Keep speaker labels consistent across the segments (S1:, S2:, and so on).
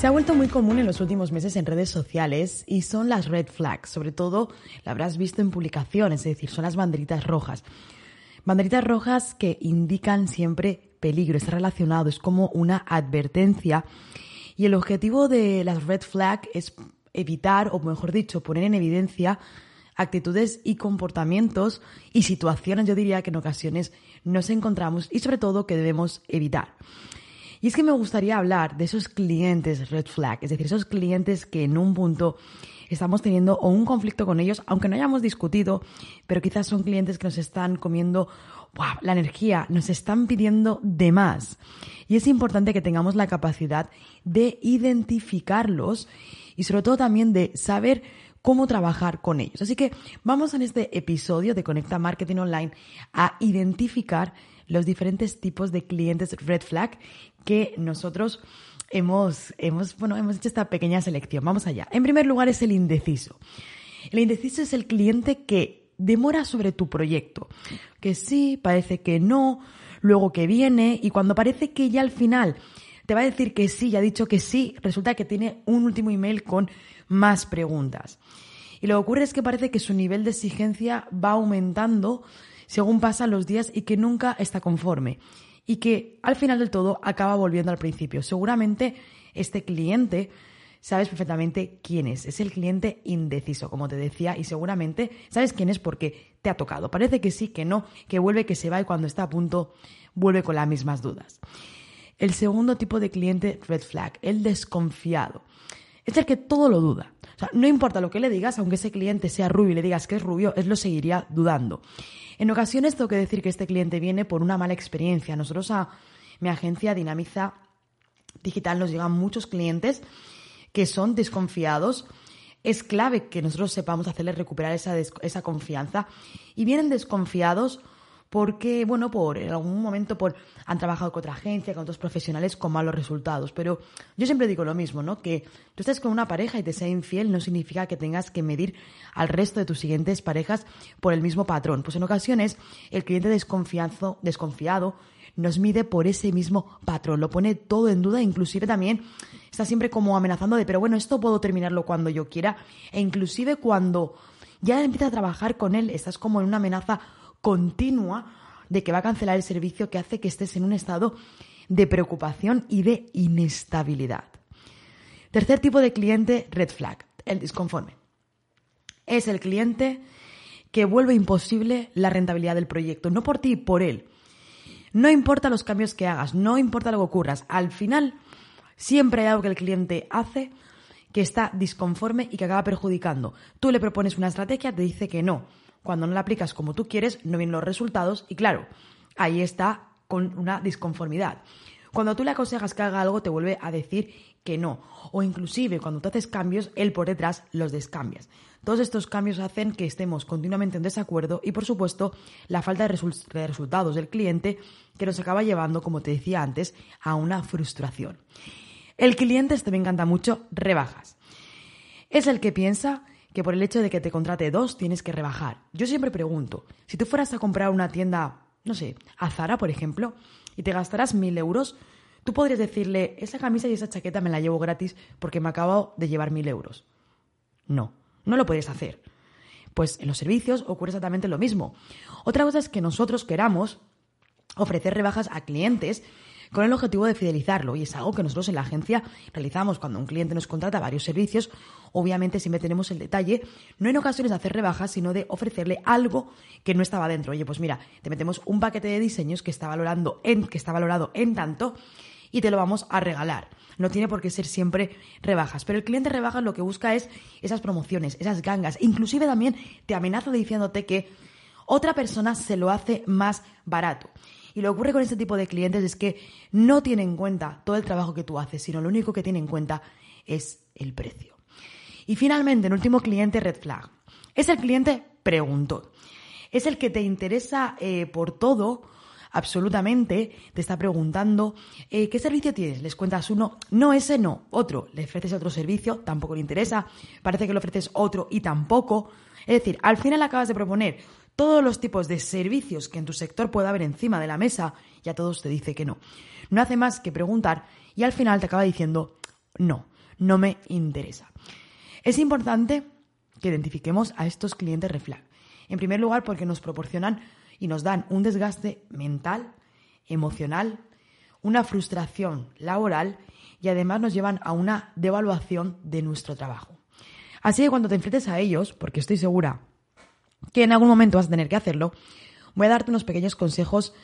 S1: Se ha vuelto muy común en los últimos meses en redes sociales y son las red flags. Sobre todo, la habrás visto en publicaciones, es decir, son las banderitas rojas. Banderitas rojas que indican siempre peligro, está relacionado, es como una advertencia. Y el objetivo de las red flags es evitar, o mejor dicho, poner en evidencia actitudes y comportamientos y situaciones, yo diría que en ocasiones nos encontramos y sobre todo que debemos evitar. Y es que me gustaría hablar de esos clientes red flag, es decir, esos clientes que en un punto estamos teniendo o un conflicto con ellos, aunque no hayamos discutido, pero quizás son clientes que nos están comiendo la energía, nos están pidiendo de más. Y es importante que tengamos la capacidad de identificarlos y sobre todo también de saber cómo trabajar con ellos. Así que vamos en este episodio de Conecta Marketing Online a identificar los diferentes tipos de clientes red flag que nosotros hemos, hemos, bueno, hemos hecho esta pequeña selección. Vamos allá. En primer lugar es el indeciso. El indeciso es el cliente que demora sobre tu proyecto, que sí, parece que no, luego que viene y cuando parece que ya al final te va a decir que sí, ya ha dicho que sí, resulta que tiene un último email con más preguntas. Y lo que ocurre es que parece que su nivel de exigencia va aumentando según pasan los días y que nunca está conforme y que al final del todo acaba volviendo al principio. Seguramente este cliente sabes perfectamente quién es. Es el cliente indeciso, como te decía, y seguramente sabes quién es porque te ha tocado. Parece que sí, que no, que vuelve, que se va y cuando está a punto vuelve con las mismas dudas. El segundo tipo de cliente red flag, el desconfiado. Es el que todo lo duda. O sea, no importa lo que le digas, aunque ese cliente sea rubio y le digas que es rubio, él lo seguiría dudando. En ocasiones tengo que decir que este cliente viene por una mala experiencia. Nosotros a mi agencia Dinamiza Digital nos llegan muchos clientes que son desconfiados. Es clave que nosotros sepamos hacerles recuperar esa, esa confianza. Y vienen desconfiados porque, bueno, por en algún momento por, han trabajado con otra agencia, con otros profesionales con malos resultados. Pero yo siempre digo lo mismo, ¿no? Que tú estés con una pareja y te sea infiel no significa que tengas que medir al resto de tus siguientes parejas por el mismo patrón. Pues en ocasiones el cliente desconfiado, desconfiado nos mide por ese mismo patrón, lo pone todo en duda, inclusive también está siempre como amenazando de, pero bueno, esto puedo terminarlo cuando yo quiera, e inclusive cuando ya empieza a trabajar con él, estás como en una amenaza continua de que va a cancelar el servicio que hace que estés en un estado de preocupación y de inestabilidad. Tercer tipo de cliente, red flag, el disconforme. Es el cliente que vuelve imposible la rentabilidad del proyecto, no por ti, por él. No importa los cambios que hagas, no importa lo que ocurras, al final siempre hay algo que el cliente hace que está disconforme y que acaba perjudicando. Tú le propones una estrategia, te dice que no cuando no la aplicas como tú quieres, no vienen los resultados y claro, ahí está con una disconformidad. Cuando tú le aconsejas que haga algo, te vuelve a decir que no. O inclusive cuando tú haces cambios, él por detrás los descambias. Todos estos cambios hacen que estemos continuamente en desacuerdo y, por supuesto, la falta de, de resultados del cliente que nos acaba llevando, como te decía antes, a una frustración. El cliente, este me encanta mucho, rebajas. Es el que piensa que por el hecho de que te contrate dos tienes que rebajar. Yo siempre pregunto, si tú fueras a comprar una tienda, no sé, a Zara, por ejemplo, y te gastarás mil euros, tú podrías decirle, esa camisa y esa chaqueta me la llevo gratis porque me acabo de llevar mil euros. No, no lo puedes hacer. Pues en los servicios ocurre exactamente lo mismo. Otra cosa es que nosotros queramos ofrecer rebajas a clientes con el objetivo de fidelizarlo. Y es algo que nosotros en la agencia realizamos cuando un cliente nos contrata varios servicios. Obviamente, siempre tenemos el detalle, no en ocasiones de hacer rebajas, sino de ofrecerle algo que no estaba dentro. Oye, pues mira, te metemos un paquete de diseños que está, valorando en, que está valorado en tanto y te lo vamos a regalar. No tiene por qué ser siempre rebajas. Pero el cliente rebajas lo que busca es esas promociones, esas gangas. Inclusive también te amenaza diciéndote que otra persona se lo hace más barato. Y lo que ocurre con este tipo de clientes es que no tienen en cuenta todo el trabajo que tú haces, sino lo único que tienen en cuenta es el precio. Y finalmente, el último cliente red flag. Es el cliente preguntó. Es el que te interesa eh, por todo, absolutamente, te está preguntando eh, qué servicio tienes. Les cuentas uno, no, ese no, otro. Le ofreces otro servicio, tampoco le interesa. Parece que le ofreces otro y tampoco. Es decir, al final acabas de proponer todos los tipos de servicios que en tu sector pueda haber encima de la mesa y a todos te dice que no. No hace más que preguntar y al final te acaba diciendo no, no me interesa. Es importante que identifiquemos a estos clientes reflag. En primer lugar, porque nos proporcionan y nos dan un desgaste mental, emocional, una frustración laboral y además nos llevan a una devaluación de nuestro trabajo. Así que cuando te enfrentes a ellos, porque estoy segura que en algún momento vas a tener que hacerlo, voy a darte unos pequeños consejos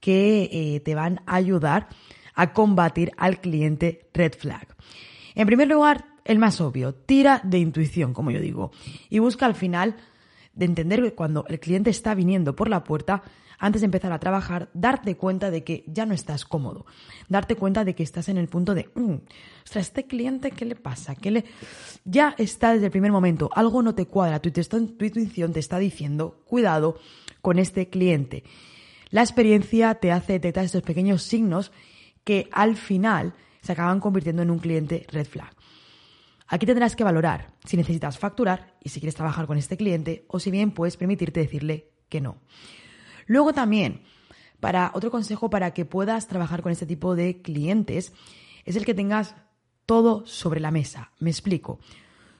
S1: que eh, te van a ayudar a combatir al cliente red flag. En primer lugar, el más obvio, tira de intuición, como yo digo, y busca al final de entender que cuando el cliente está viniendo por la puerta, antes de empezar a trabajar, darte cuenta de que ya no estás cómodo, darte cuenta de que estás en el punto de, mm, ostras, este cliente, ¿qué le pasa? ¿Qué le... Ya está desde el primer momento, algo no te cuadra, tu, tu intuición te está diciendo, cuidado con este cliente. La experiencia te hace detectar estos pequeños signos que al final se acaban convirtiendo en un cliente red flag. Aquí tendrás que valorar si necesitas facturar y si quieres trabajar con este cliente o si bien puedes permitirte decirle que no. Luego también, para otro consejo para que puedas trabajar con este tipo de clientes es el que tengas todo sobre la mesa. Me explico.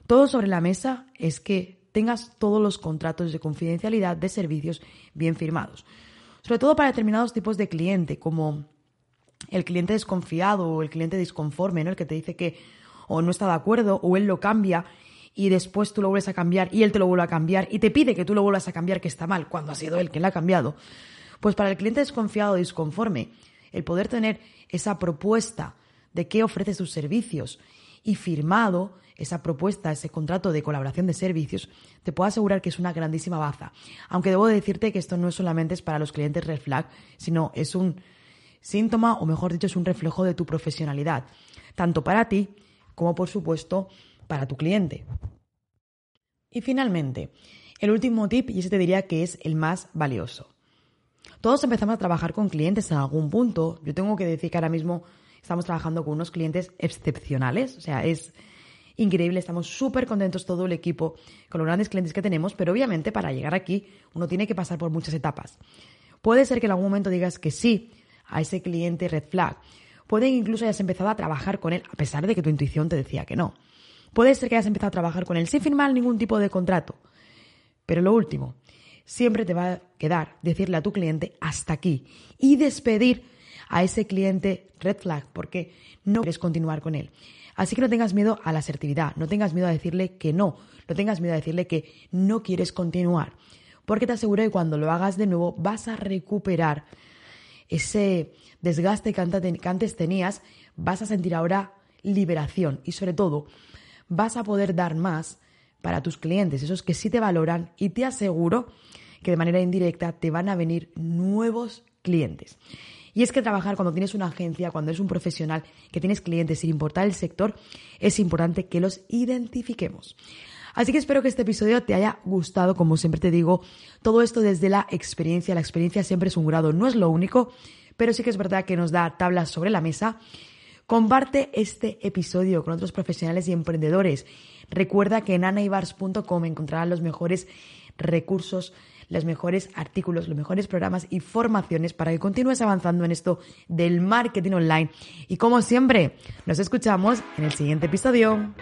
S1: Todo sobre la mesa es que tengas todos los contratos de confidencialidad de servicios bien firmados. Sobre todo para determinados tipos de cliente, como el cliente desconfiado o el cliente disconforme, ¿no? El que te dice que o no está de acuerdo o él lo cambia y después tú lo vuelves a cambiar y él te lo vuelve a cambiar y te pide que tú lo vuelvas a cambiar que está mal cuando ha sido él quien lo ha cambiado. Pues para el cliente desconfiado o disconforme, el poder tener esa propuesta de qué ofrece sus servicios y firmado esa propuesta, ese contrato de colaboración de servicios, te puedo asegurar que es una grandísima baza. Aunque debo decirte que esto no es solamente es para los clientes red flag, sino es un síntoma, o mejor dicho, es un reflejo de tu profesionalidad, tanto para ti como por supuesto para tu cliente. Y finalmente, el último tip, y ese te diría que es el más valioso. Todos empezamos a trabajar con clientes en algún punto. Yo tengo que decir que ahora mismo estamos trabajando con unos clientes excepcionales, o sea, es increíble, estamos súper contentos todo el equipo con los grandes clientes que tenemos, pero obviamente para llegar aquí uno tiene que pasar por muchas etapas. Puede ser que en algún momento digas que sí a ese cliente red flag, Puede que incluso hayas empezado a trabajar con él a pesar de que tu intuición te decía que no. Puede ser que hayas empezado a trabajar con él sin firmar ningún tipo de contrato. Pero lo último, siempre te va a quedar decirle a tu cliente hasta aquí y despedir a ese cliente red flag porque no quieres continuar con él. Así que no tengas miedo a la asertividad, no tengas miedo a decirle que no, no tengas miedo a decirle que no quieres continuar, porque te aseguro que cuando lo hagas de nuevo vas a recuperar ese desgaste que antes tenías, vas a sentir ahora liberación y sobre todo vas a poder dar más para tus clientes, esos que sí te valoran y te aseguro que de manera indirecta te van a venir nuevos clientes. Y es que trabajar cuando tienes una agencia, cuando eres un profesional, que tienes clientes, sin importar el sector, es importante que los identifiquemos. Así que espero que este episodio te haya gustado, como siempre te digo, todo esto desde la experiencia. La experiencia siempre es un grado, no es lo único, pero sí que es verdad que nos da tablas sobre la mesa. Comparte este episodio con otros profesionales y emprendedores. Recuerda que en anaibars.com encontrarás los mejores recursos, los mejores artículos, los mejores programas y formaciones para que continúes avanzando en esto del marketing online. Y como siempre, nos escuchamos en el siguiente episodio.